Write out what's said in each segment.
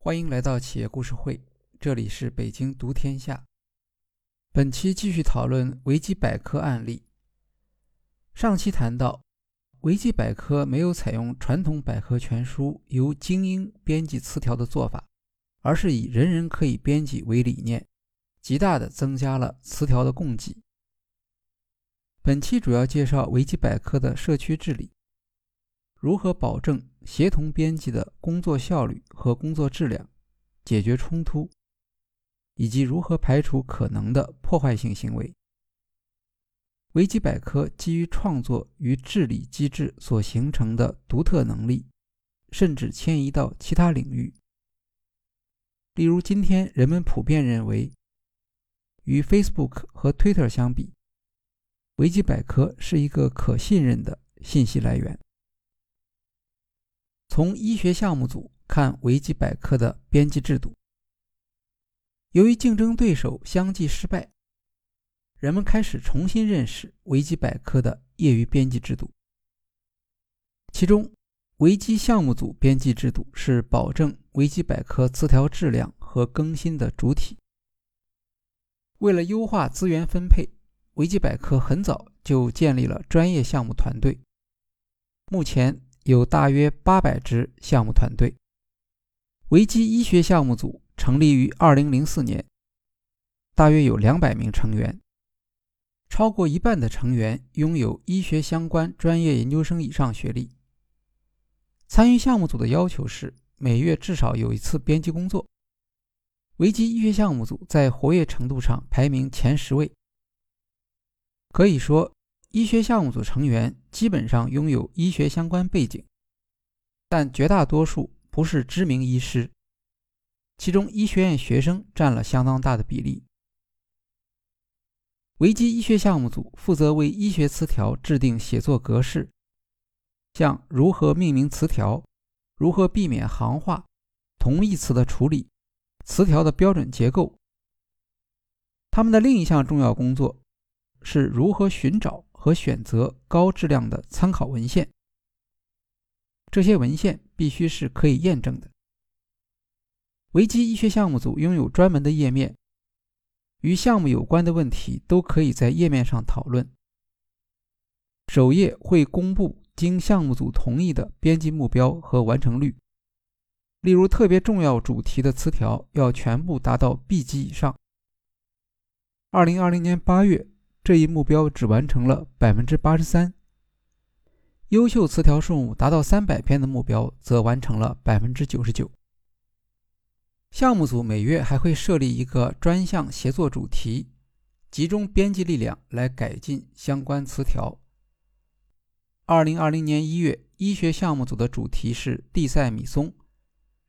欢迎来到企业故事会，这里是北京读天下。本期继续讨论维基百科案例。上期谈到，维基百科没有采用传统百科全书由精英编辑词条的做法，而是以人人可以编辑为理念，极大的增加了词条的供给。本期主要介绍维基百科的社区治理，如何保证协同编辑的工作效率和工作质量，解决冲突，以及如何排除可能的破坏性行为。维基百科基于创作与治理机制所形成的独特能力，甚至迁移到其他领域。例如，今天人们普遍认为，与 Facebook 和 Twitter 相比，维基百科是一个可信任的信息来源。从医学项目组看维基百科的编辑制度，由于竞争对手相继失败，人们开始重新认识维基百科的业余编辑制度。其中，维基项目组编辑制度是保证维基百科词条质量和更新的主体。为了优化资源分配。维基百科很早就建立了专业项目团队，目前有大约八百支项目团队。维基医学项目组成立于2004年，大约有两百名成员，超过一半的成员拥有医学相关专业研究生以上学历。参与项目组的要求是每月至少有一次编辑工作。维基医学项目组在活跃程度上排名前十位。可以说，医学项目组成员基本上拥有医学相关背景，但绝大多数不是知名医师。其中，医学院学生占了相当大的比例。维基医学项目组负责为医学词条制定写作格式，像如何命名词条、如何避免行话、同义词的处理、词条的标准结构。他们的另一项重要工作。是如何寻找和选择高质量的参考文献？这些文献必须是可以验证的。维基医学项目组拥有专门的页面，与项目有关的问题都可以在页面上讨论。首页会公布经项目组同意的编辑目标和完成率，例如特别重要主题的词条要全部达到 B 级以上。二零二零年八月。这一目标只完成了百分之八十三，优秀词条数目达到三百篇的目标则完成了百分之九十九。项目组每月还会设立一个专项协作主题，集中编辑力量来改进相关词条。二零二零年一月，医学项目组的主题是地塞米松，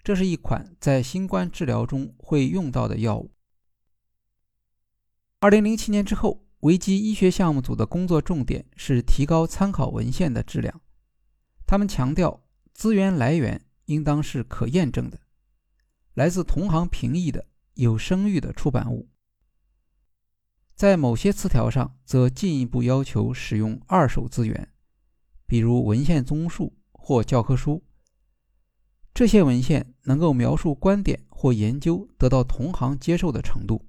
这是一款在新冠治疗中会用到的药物。二零零七年之后。维基医学项目组的工作重点是提高参考文献的质量。他们强调，资源来源应当是可验证的，来自同行评议的、有声誉的出版物。在某些词条上，则进一步要求使用二手资源，比如文献综述或教科书。这些文献能够描述观点或研究得到同行接受的程度。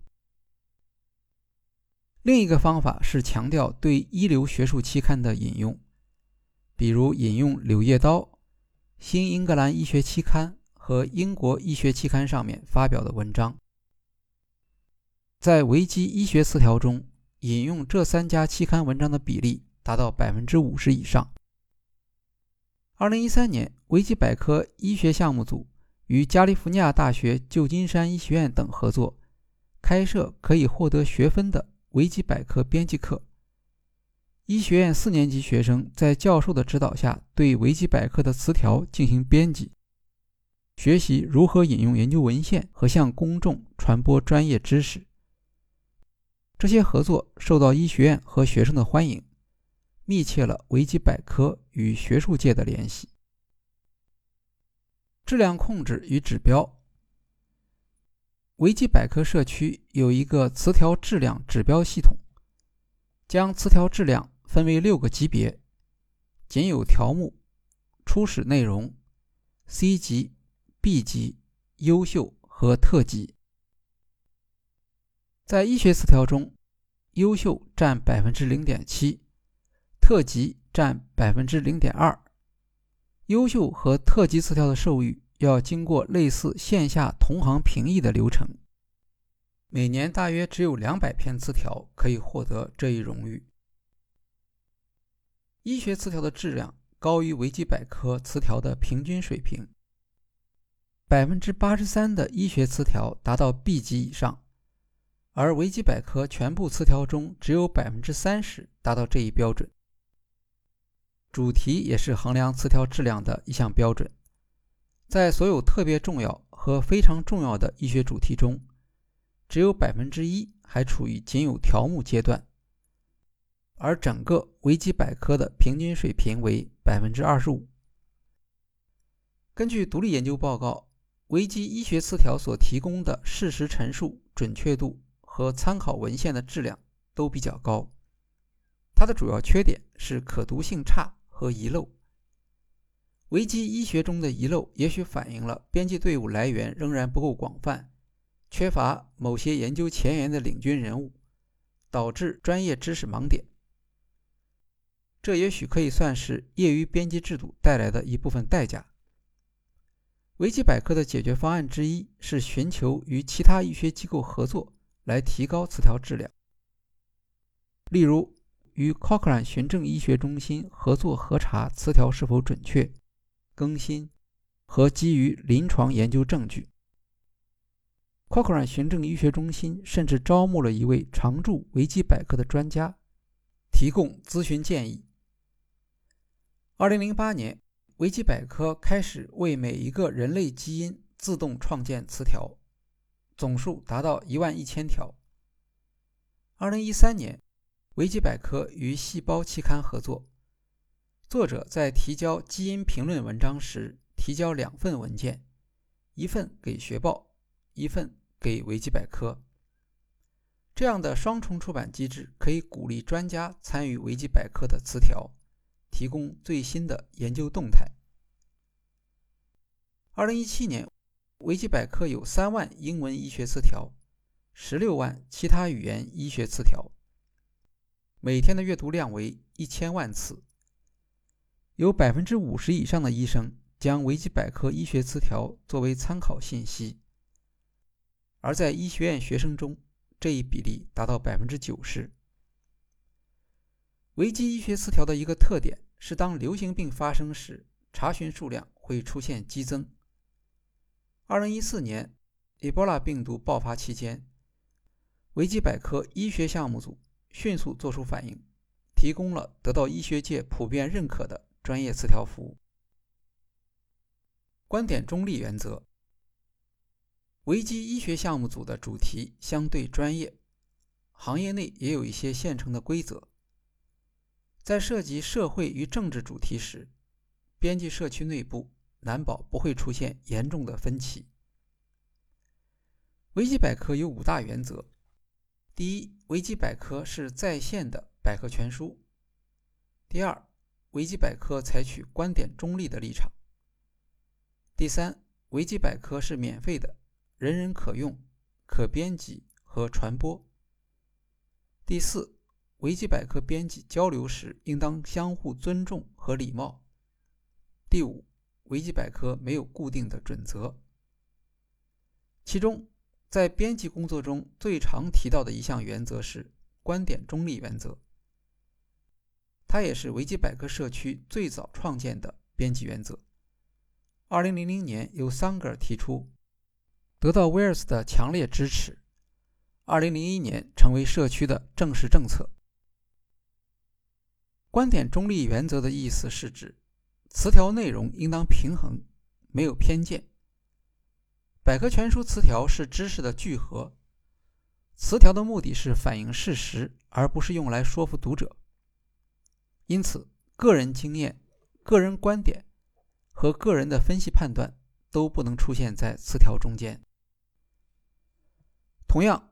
另一个方法是强调对一流学术期刊的引用，比如引用《柳叶刀》《新英格兰医学期刊》和《英国医学期刊》上面发表的文章。在维基医学词条中，引用这三家期刊文章的比例达到百分之五十以上。二零一三年，维基百科医学项目组与加利福尼亚大学旧金山医学院等合作，开设可以获得学分的。维基百科编辑课，医学院四年级学生在教授的指导下，对维基百科的词条进行编辑，学习如何引用研究文献和向公众传播专业知识。这些合作受到医学院和学生的欢迎，密切了维基百科与学术界的联系。质量控制与指标。维基百科社区有一个词条质量指标系统，将词条质量分为六个级别：仅有条目、初始内容、C 级、B 级、优秀和特级。在医学词条中，优秀占百分之零点七，特级占百分之零点二。优秀和特级词条的授予要经过类似线下同行评议的流程。每年大约只有两百篇词条可以获得这一荣誉。医学词条的质量高于维基百科词条的平均水平，百分之八十三的医学词条达到 B 级以上，而维基百科全部词条中只有百分之三十达到这一标准。主题也是衡量词条质量的一项标准，在所有特别重要和非常重要的医学主题中。只有百分之一还处于仅有条目阶段，而整个维基百科的平均水平为百分之二十五。根据独立研究报告，维基医学词条所提供的事实陈述准确度和参考文献的质量都比较高。它的主要缺点是可读性差和遗漏。维基医学中的遗漏也许反映了编辑队伍来源仍然不够广泛。缺乏某些研究前沿的领军人物，导致专业知识盲点。这也许可以算是业余编辑制度带来的一部分代价。维基百科的解决方案之一是寻求与其他医学机构合作，来提高词条质量。例如，与 Cochrane 循证医学中心合作核查词条是否准确、更新和基于临床研究证据。Cochrane 循证医学中心甚至招募了一位常驻维基百科的专家，提供咨询建议。2008年，维基百科开始为每一个人类基因自动创建词条，总数达到一万一千条。2013年，维基百科与《细胞》期刊合作，作者在提交基因评论文章时提交两份文件，一份给学报，一份。给维基百科这样的双重出版机制，可以鼓励专家参与维基百科的词条，提供最新的研究动态。二零一七年，维基百科有三万英文医学词条，十六万其他语言医学词条，每天的阅读量为一千万次。有百分之五十以上的医生将维基百科医学词条作为参考信息。而在医学院学生中，这一比例达到百分之九十。维基医学词条的一个特点是，当流行病发生时，查询数量会出现激增。二零一四年，埃博拉病毒爆发期间，维基百科医学项目组迅速作出反应，提供了得到医学界普遍认可的专业词条服务。观点中立原则。维基医学项目组的主题相对专业，行业内也有一些现成的规则。在涉及社会与政治主题时，编辑社区内部难保不会出现严重的分歧。维基百科有五大原则：第一，维基百科是在线的百科全书；第二，维基百科采取观点中立的立场；第三，维基百科是免费的。人人可用、可编辑和传播。第四，维基百科编辑交流时应当相互尊重和礼貌。第五，维基百科没有固定的准则。其中，在编辑工作中最常提到的一项原则是观点中立原则，它也是维基百科社区最早创建的编辑原则。二零零零年，由桑格尔提出。得到威尔斯的强烈支持。二零零一年成为社区的正式政策。观点中立原则的意思是指词条内容应当平衡，没有偏见。百科全书词条是知识的聚合，词条的目的是反映事实，而不是用来说服读者。因此，个人经验、个人观点和个人的分析判断都不能出现在词条中间。同样，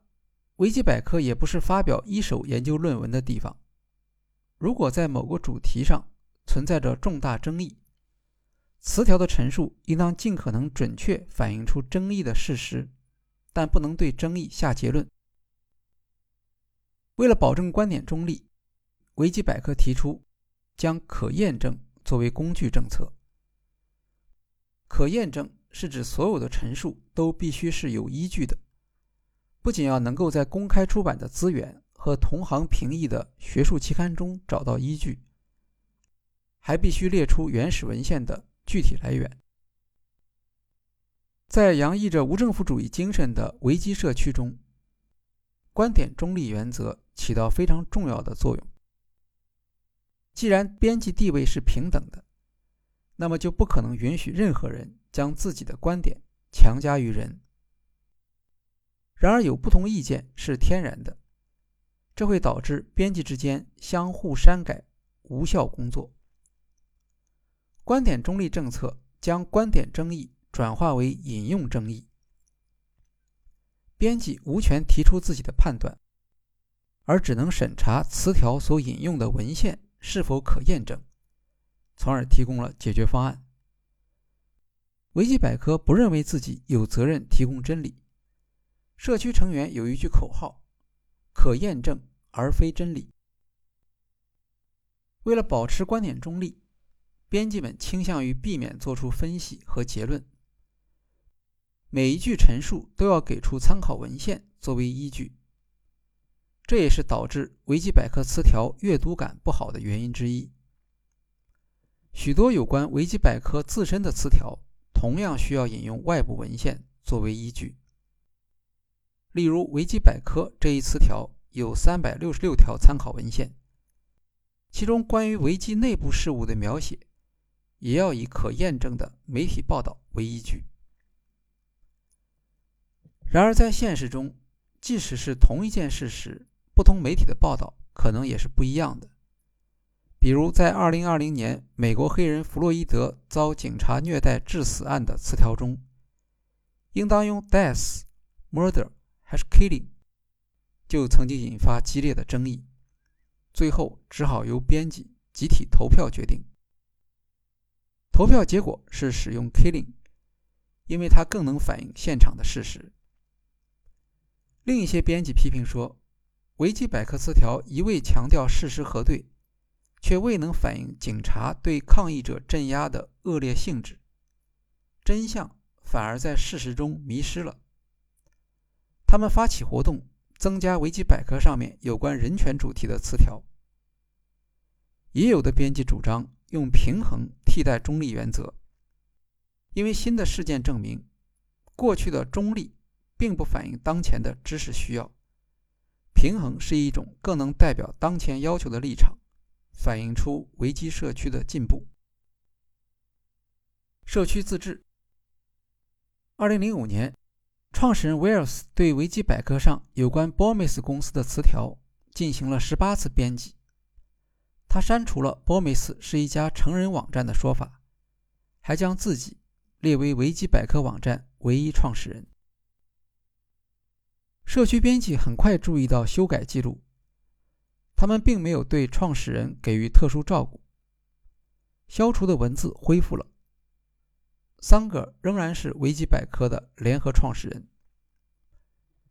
维基百科也不是发表一手研究论文的地方。如果在某个主题上存在着重大争议，词条的陈述应当尽可能准确反映出争议的事实，但不能对争议下结论。为了保证观点中立，维基百科提出将可验证作为工具政策。可验证是指所有的陈述都必须是有依据的，不仅要能够在公开出版的资源和同行评议的学术期刊中找到依据，还必须列出原始文献的。具体来源，在洋溢着无政府主义精神的维基社区中，观点中立原则起到非常重要的作用。既然编辑地位是平等的，那么就不可能允许任何人将自己的观点强加于人。然而，有不同意见是天然的，这会导致编辑之间相互删改、无效工作。观点中立政策将观点争议转化为引用争议。编辑无权提出自己的判断，而只能审查词条所引用的文献是否可验证，从而提供了解决方案。维基百科不认为自己有责任提供真理。社区成员有一句口号：“可验证而非真理。”为了保持观点中立。编辑们倾向于避免做出分析和结论，每一句陈述都要给出参考文献作为依据。这也是导致维基百科词条阅读感不好的原因之一。许多有关维基百科自身的词条同样需要引用外部文献作为依据。例如，维基百科这一词条有三百六十六条参考文献，其中关于维基内部事务的描写。也要以可验证的媒体报道为依据。然而，在现实中，即使是同一件事实，不同媒体的报道可能也是不一样的。比如，在2020年美国黑人弗洛伊德遭警察虐待致死案的词条中，应当用 “death”、“murder” 还是 “killing”，就曾经引发激烈的争议，最后只好由编辑集体投票决定。投票结果是使用 “killing”，因为它更能反映现场的事实。另一些编辑批评说，维基百科词条一味强调事实核对，却未能反映警察对抗议者镇压的恶劣性质，真相反而在事实中迷失了。他们发起活动，增加维基百科上面有关人权主题的词条。也有的编辑主张。用平衡替代中立原则，因为新的事件证明，过去的中立并不反映当前的知识需要。平衡是一种更能代表当前要求的立场，反映出维基社区的进步。社区自治。二零零五年，创始人威尔斯对维基百科上有关 Bomis 公司的词条进行了十八次编辑。他删除了波美斯是一家成人网站的说法，还将自己列为维基百科网站唯一创始人。社区编辑很快注意到修改记录，他们并没有对创始人给予特殊照顾。消除的文字恢复了。桑格仍然是维基百科的联合创始人。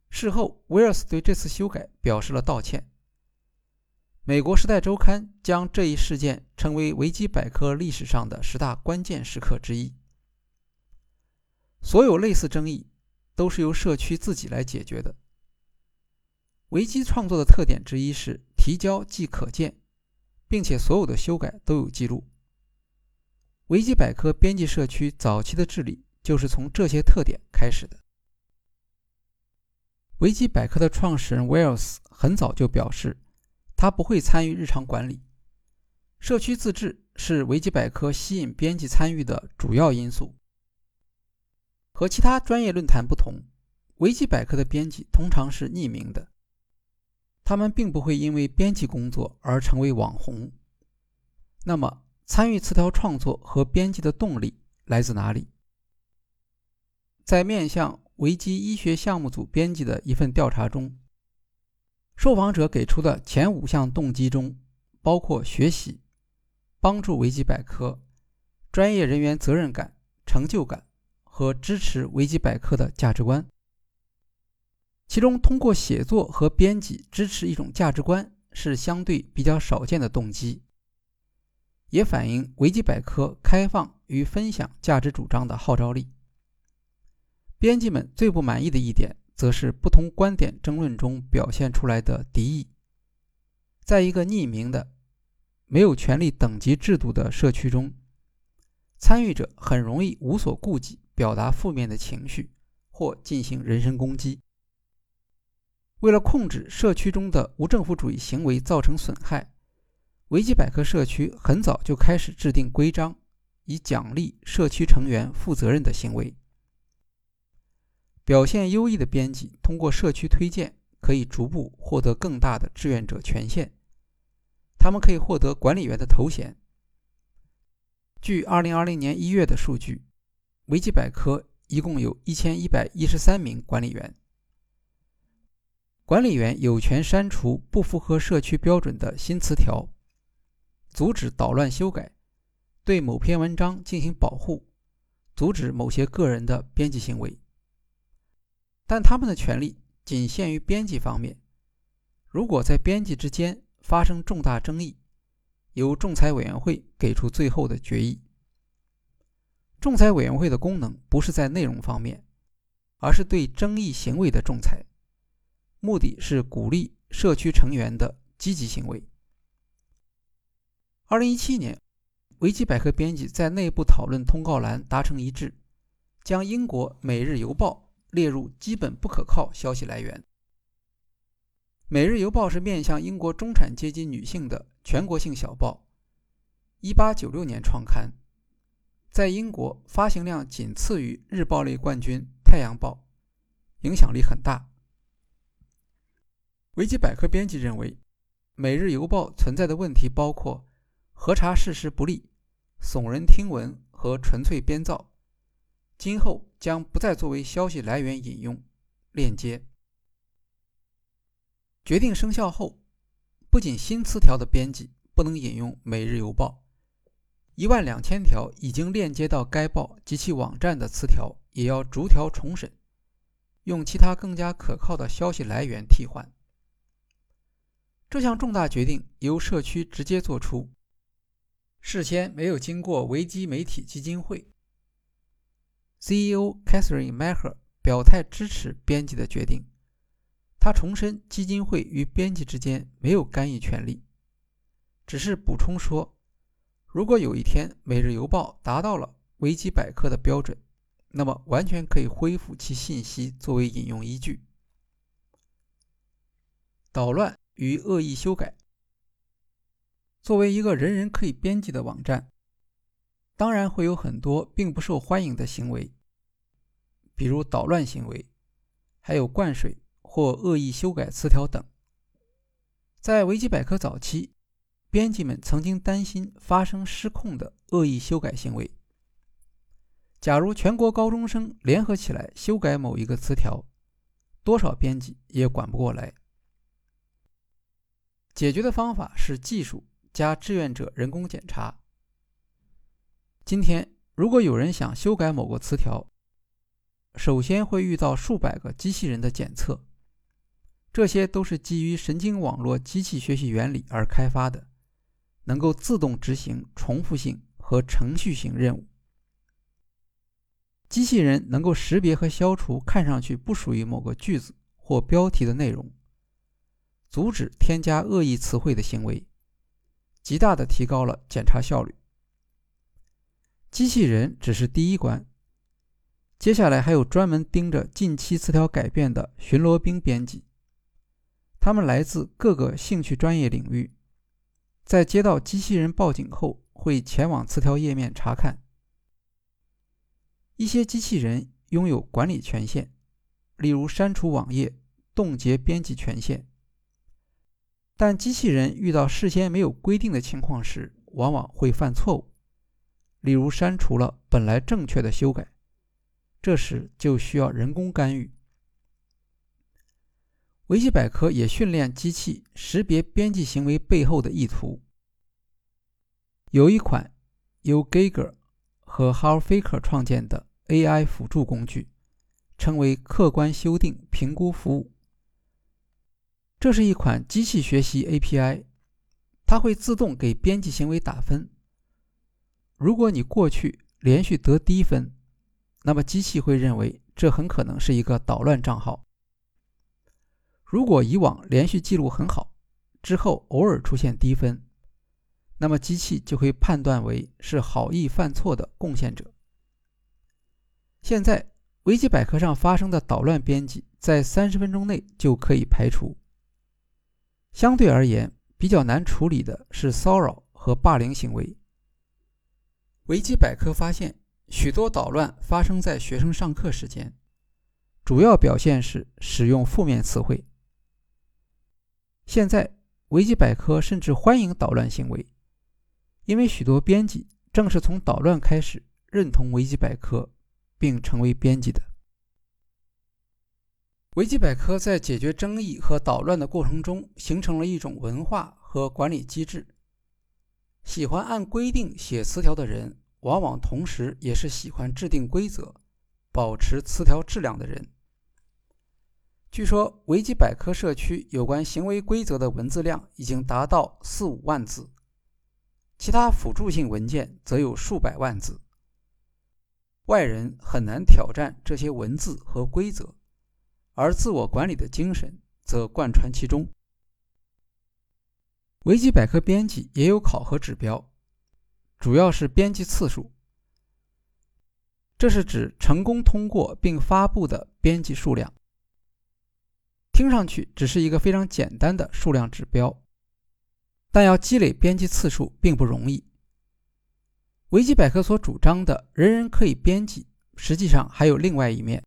事后，威尔斯对这次修改表示了道歉。美国《时代周刊》将这一事件称为维基百科历史上的十大关键时刻之一。所有类似争议都是由社区自己来解决的。维基创作的特点之一是提交即可见，并且所有的修改都有记录。维基百科编辑社区早期的治理就是从这些特点开始的。维基百科的创始人威尔斯很早就表示。他不会参与日常管理。社区自治是维基百科吸引编辑参与的主要因素。和其他专业论坛不同，维基百科的编辑通常是匿名的。他们并不会因为编辑工作而成为网红。那么，参与词条创作和编辑的动力来自哪里？在面向维基医学项目组编辑的一份调查中。受访者给出的前五项动机中，包括学习、帮助维基百科、专业人员责任感、成就感和支持维基百科的价值观。其中，通过写作和编辑支持一种价值观是相对比较少见的动机，也反映维基百科开放与分享价值主张的号召力。编辑们最不满意的一点，则是不同观点争论中表现出来的敌意。在一个匿名的、没有权力等级制度的社区中，参与者很容易无所顾忌，表达负面的情绪或进行人身攻击。为了控制社区中的无政府主义行为造成损害，维基百科社区很早就开始制定规章，以奖励社区成员负责任的行为。表现优异的编辑通过社区推荐，可以逐步获得更大的志愿者权限。他们可以获得管理员的头衔。据2020年1月的数据，维基百科一共有一千一百一十三名管理员。管理员有权删除不符合社区标准的新词条，阻止捣乱修改，对某篇文章进行保护，阻止某些个人的编辑行为。但他们的权利仅限于编辑方面。如果在编辑之间发生重大争议，由仲裁委员会给出最后的决议。仲裁委员会的功能不是在内容方面，而是对争议行为的仲裁，目的是鼓励社区成员的积极行为。二零一七年，维基百科编辑在内部讨论通告栏达成一致，将英国《每日邮报》。列入基本不可靠消息来源。《每日邮报》是面向英国中产阶级女性的全国性小报，1896年创刊，在英国发行量仅次于日报类冠军《太阳报》，影响力很大。维基百科编辑认为，《每日邮报》存在的问题包括核查事实不力、耸人听闻和纯粹编造。今后将不再作为消息来源引用链接。决定生效后，不仅新词条的编辑不能引用《每日邮报》，一万两千条已经链接到该报及其网站的词条也要逐条重审，用其他更加可靠的消息来源替换。这项重大决定由社区直接做出，事先没有经过维基媒体基金会。CEO Catherine Maher 表态支持编辑的决定。他重申，基金会与编辑之间没有干预权利，只是补充说，如果有一天《每日邮报》达到了维基百科的标准，那么完全可以恢复其信息作为引用依据。捣乱与恶意修改，作为一个人人可以编辑的网站。当然会有很多并不受欢迎的行为，比如捣乱行为，还有灌水或恶意修改词条等。在维基百科早期，编辑们曾经担心发生失控的恶意修改行为。假如全国高中生联合起来修改某一个词条，多少编辑也管不过来。解决的方法是技术加志愿者人工检查。今天，如果有人想修改某个词条，首先会遇到数百个机器人的检测，这些都是基于神经网络机器学习原理而开发的，能够自动执行重复性和程序性任务。机器人能够识别和消除看上去不属于某个句子或标题的内容，阻止添加恶意词汇的行为，极大的提高了检查效率。机器人只是第一关，接下来还有专门盯着近期词条改变的巡逻兵编辑，他们来自各个兴趣专业领域，在接到机器人报警后，会前往词条页面查看。一些机器人拥有管理权限，例如删除网页、冻结编辑权限，但机器人遇到事先没有规定的情况时，往往会犯错误。例如删除了本来正确的修改，这时就需要人工干预。维基百科也训练机器识别编辑行为背后的意图。有一款由 Giger 和 Hal Faker 创建的 AI 辅助工具，称为客观修订评估服务。这是一款机器学习 API，它会自动给编辑行为打分。如果你过去连续得低分，那么机器会认为这很可能是一个捣乱账号。如果以往连续记录很好，之后偶尔出现低分，那么机器就会判断为是好意犯错的贡献者。现在维基百科上发生的捣乱编辑，在三十分钟内就可以排除。相对而言，比较难处理的是骚扰和霸凌行为。维基百科发现，许多捣乱发生在学生上课时间，主要表现是使用负面词汇。现在，维基百科甚至欢迎捣乱行为，因为许多编辑正是从捣乱开始认同维基百科，并成为编辑的。维基百科在解决争议和捣乱的过程中，形成了一种文化和管理机制。喜欢按规定写词条的人，往往同时也是喜欢制定规则、保持词条质量的人。据说维基百科社区有关行为规则的文字量已经达到四五万字，其他辅助性文件则有数百万字。外人很难挑战这些文字和规则，而自我管理的精神则贯穿其中。维基百科编辑也有考核指标，主要是编辑次数，这是指成功通过并发布的编辑数量。听上去只是一个非常简单的数量指标，但要积累编辑次数并不容易。维基百科所主张的人人可以编辑，实际上还有另外一面。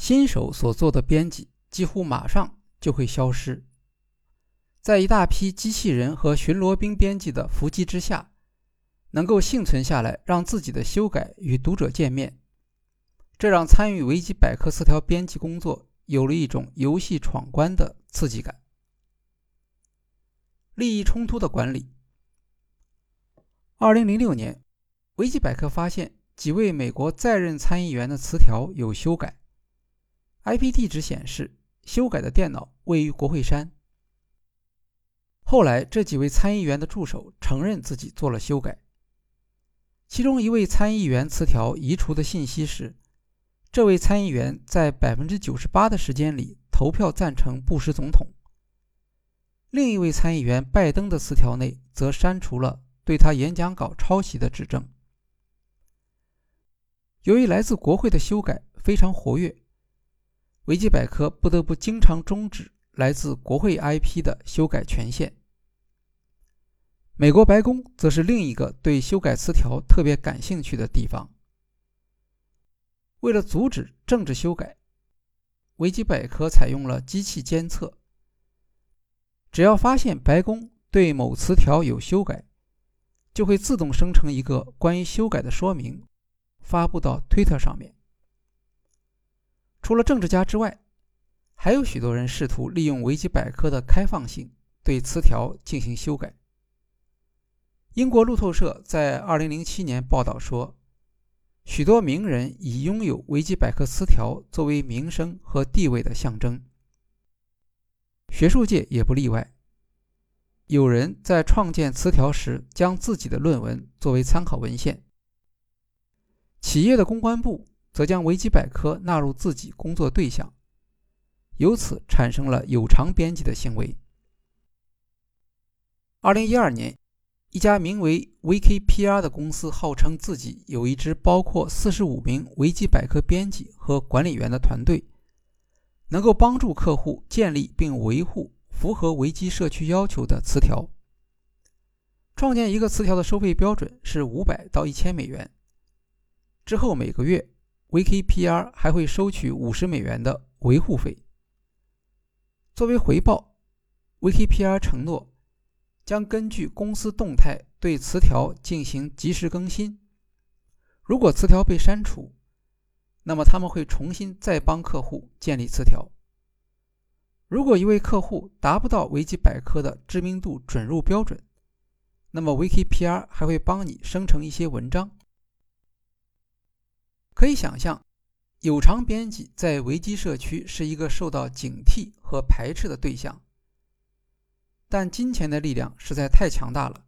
新手所做的编辑几乎马上就会消失，在一大批机器人和巡逻兵编辑的伏击之下，能够幸存下来，让自己的修改与读者见面，这让参与维基百科词条编辑工作。有了一种游戏闯关的刺激感。利益冲突的管理。二零零六年，维基百科发现几位美国在任参议员的词条有修改，IP 地址显示修改的电脑位于国会山。后来，这几位参议员的助手承认自己做了修改。其中一位参议员词条移除的信息是。这位参议员在百分之九十八的时间里投票赞成布什总统。另一位参议员拜登的词条内则删除了对他演讲稿抄袭的指证。由于来自国会的修改非常活跃，维基百科不得不经常终止来自国会 IP 的修改权限。美国白宫则是另一个对修改词条特别感兴趣的地方。为了阻止政治修改，维基百科采用了机器监测。只要发现白宫对某词条有修改，就会自动生成一个关于修改的说明，发布到推特上面。除了政治家之外，还有许多人试图利用维基百科的开放性对词条进行修改。英国路透社在2007年报道说。许多名人已拥有维基百科词条作为名声和地位的象征，学术界也不例外。有人在创建词条时将自己的论文作为参考文献，企业的公关部则将维基百科纳入自己工作对象，由此产生了有偿编辑的行为。二零一二年。一家名为 VKPR 的公司号称自己有一支包括四十五名维基百科编辑和管理员的团队，能够帮助客户建立并维护符合维基社区要求的词条。创建一个词条的收费标准是五百到一千美元。之后每个月 VKPR 还会收取五十美元的维护费。作为回报，VKPR 承诺。将根据公司动态对词条进行及时更新。如果词条被删除，那么他们会重新再帮客户建立词条。如果一位客户达不到维基百科的知名度准入标准，那么 VKPR 还会帮你生成一些文章。可以想象，有偿编辑在维基社区是一个受到警惕和排斥的对象。但金钱的力量实在太强大了，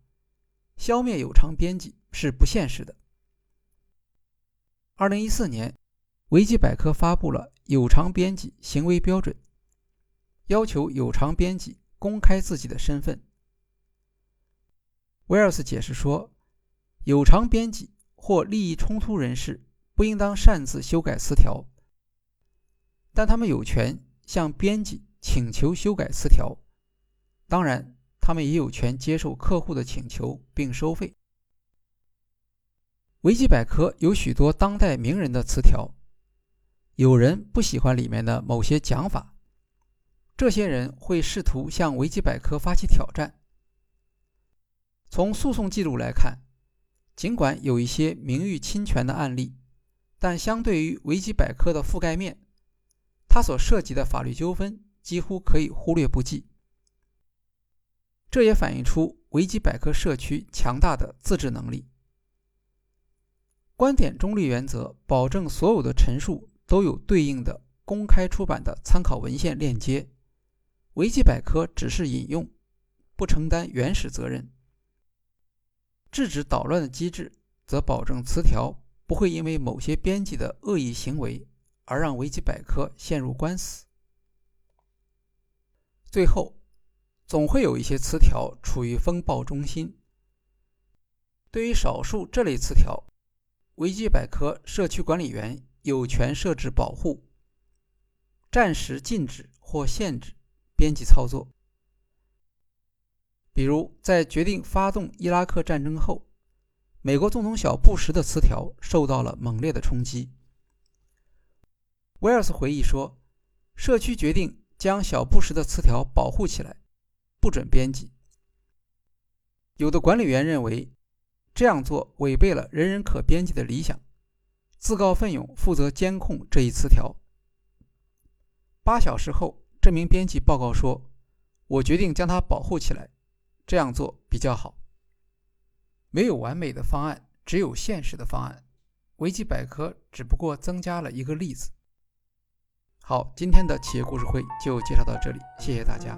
消灭有偿编辑是不现实的。二零一四年，维基百科发布了有偿编辑行为标准，要求有偿编辑公开自己的身份。威尔斯解释说，有偿编辑或利益冲突人士不应当擅自修改词条，但他们有权向编辑请求修改词条。当然，他们也有权接受客户的请求并收费。维基百科有许多当代名人的词条，有人不喜欢里面的某些讲法，这些人会试图向维基百科发起挑战。从诉讼记录来看，尽管有一些名誉侵权的案例，但相对于维基百科的覆盖面，它所涉及的法律纠纷几乎可以忽略不计。这也反映出维基百科社区强大的自治能力。观点中立原则保证所有的陈述都有对应的公开出版的参考文献链接，维基百科只是引用，不承担原始责任。制止捣乱的机制则保证词条不会因为某些编辑的恶意行为而让维基百科陷入官司。最后。总会有一些词条处于风暴中心。对于少数这类词条，维基百科社区管理员有权设置保护，暂时禁止或限制编辑操作。比如，在决定发动伊拉克战争后，美国总统小布什的词条受到了猛烈的冲击。威尔斯回忆说：“社区决定将小布什的词条保护起来。”不准编辑。有的管理员认为这样做违背了人人可编辑的理想，自告奋勇负责监控这一词条。八小时后，这名编辑报告说：“我决定将它保护起来，这样做比较好。”没有完美的方案，只有现实的方案。维基百科只不过增加了一个例子。好，今天的企业故事会就介绍到这里，谢谢大家。